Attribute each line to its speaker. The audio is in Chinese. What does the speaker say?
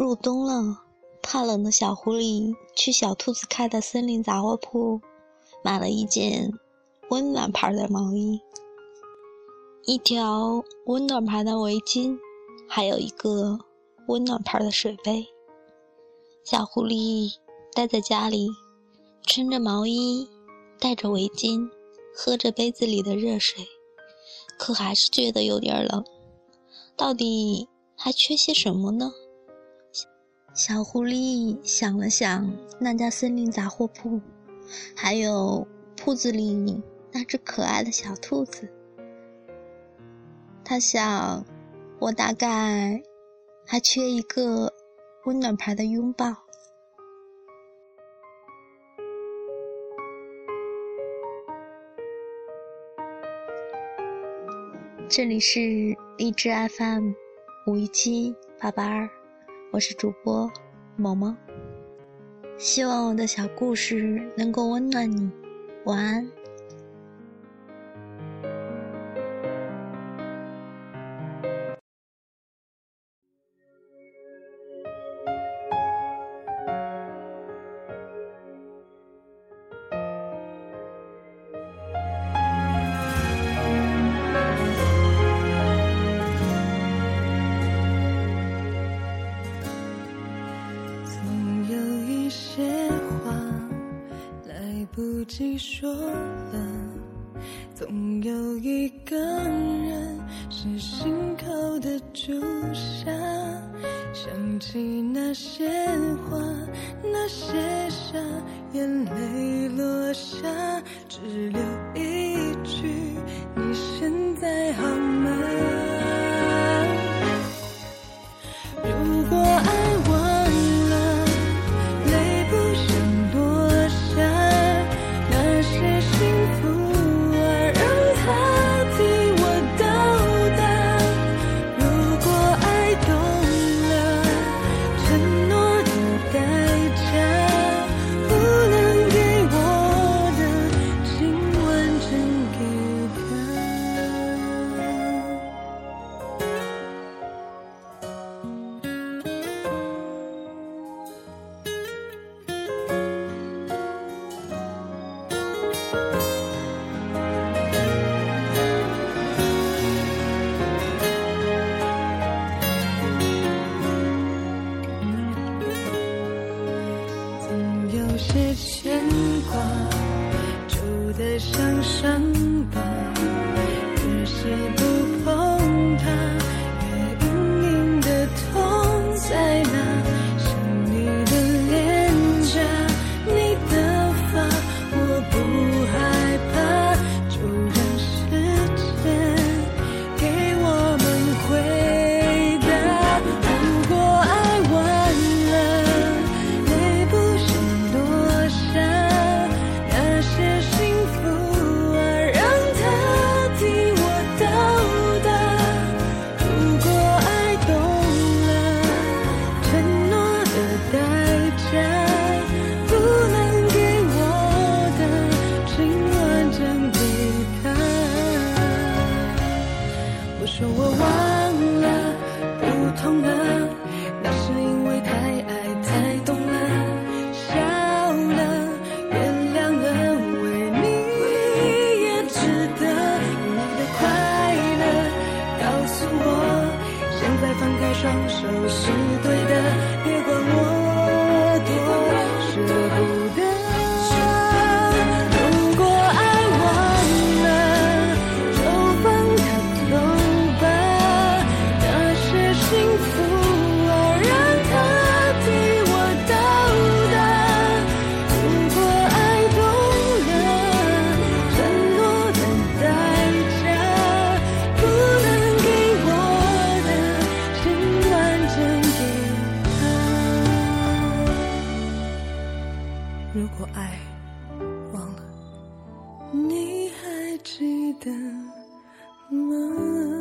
Speaker 1: 入冬了，怕冷的小狐狸去小兔子开的森林杂货铺，买了一件温暖牌的毛衣，一条温暖牌的围巾，还有一个温暖牌的水杯。小狐狸待在家里，穿着毛衣，戴着围巾，喝着杯子里的热水，可还是觉得有点冷。到底还缺些什么呢？小狐狸想了想，那家森林杂货铺，还有铺子里那只可爱的小兔子。他想，我大概还缺一个温暖牌的拥抱。这里是荔枝 FM 五一七八八二。我是主播萌萌，希望我的小故事能够温暖你，晚安。
Speaker 2: 你说了，总有一个人是心口的朱砂。想起那些话，那些傻，眼泪落下，只留一牵挂，揪得像伤疤，越是。放手是对的，如果爱忘了，你还记得吗？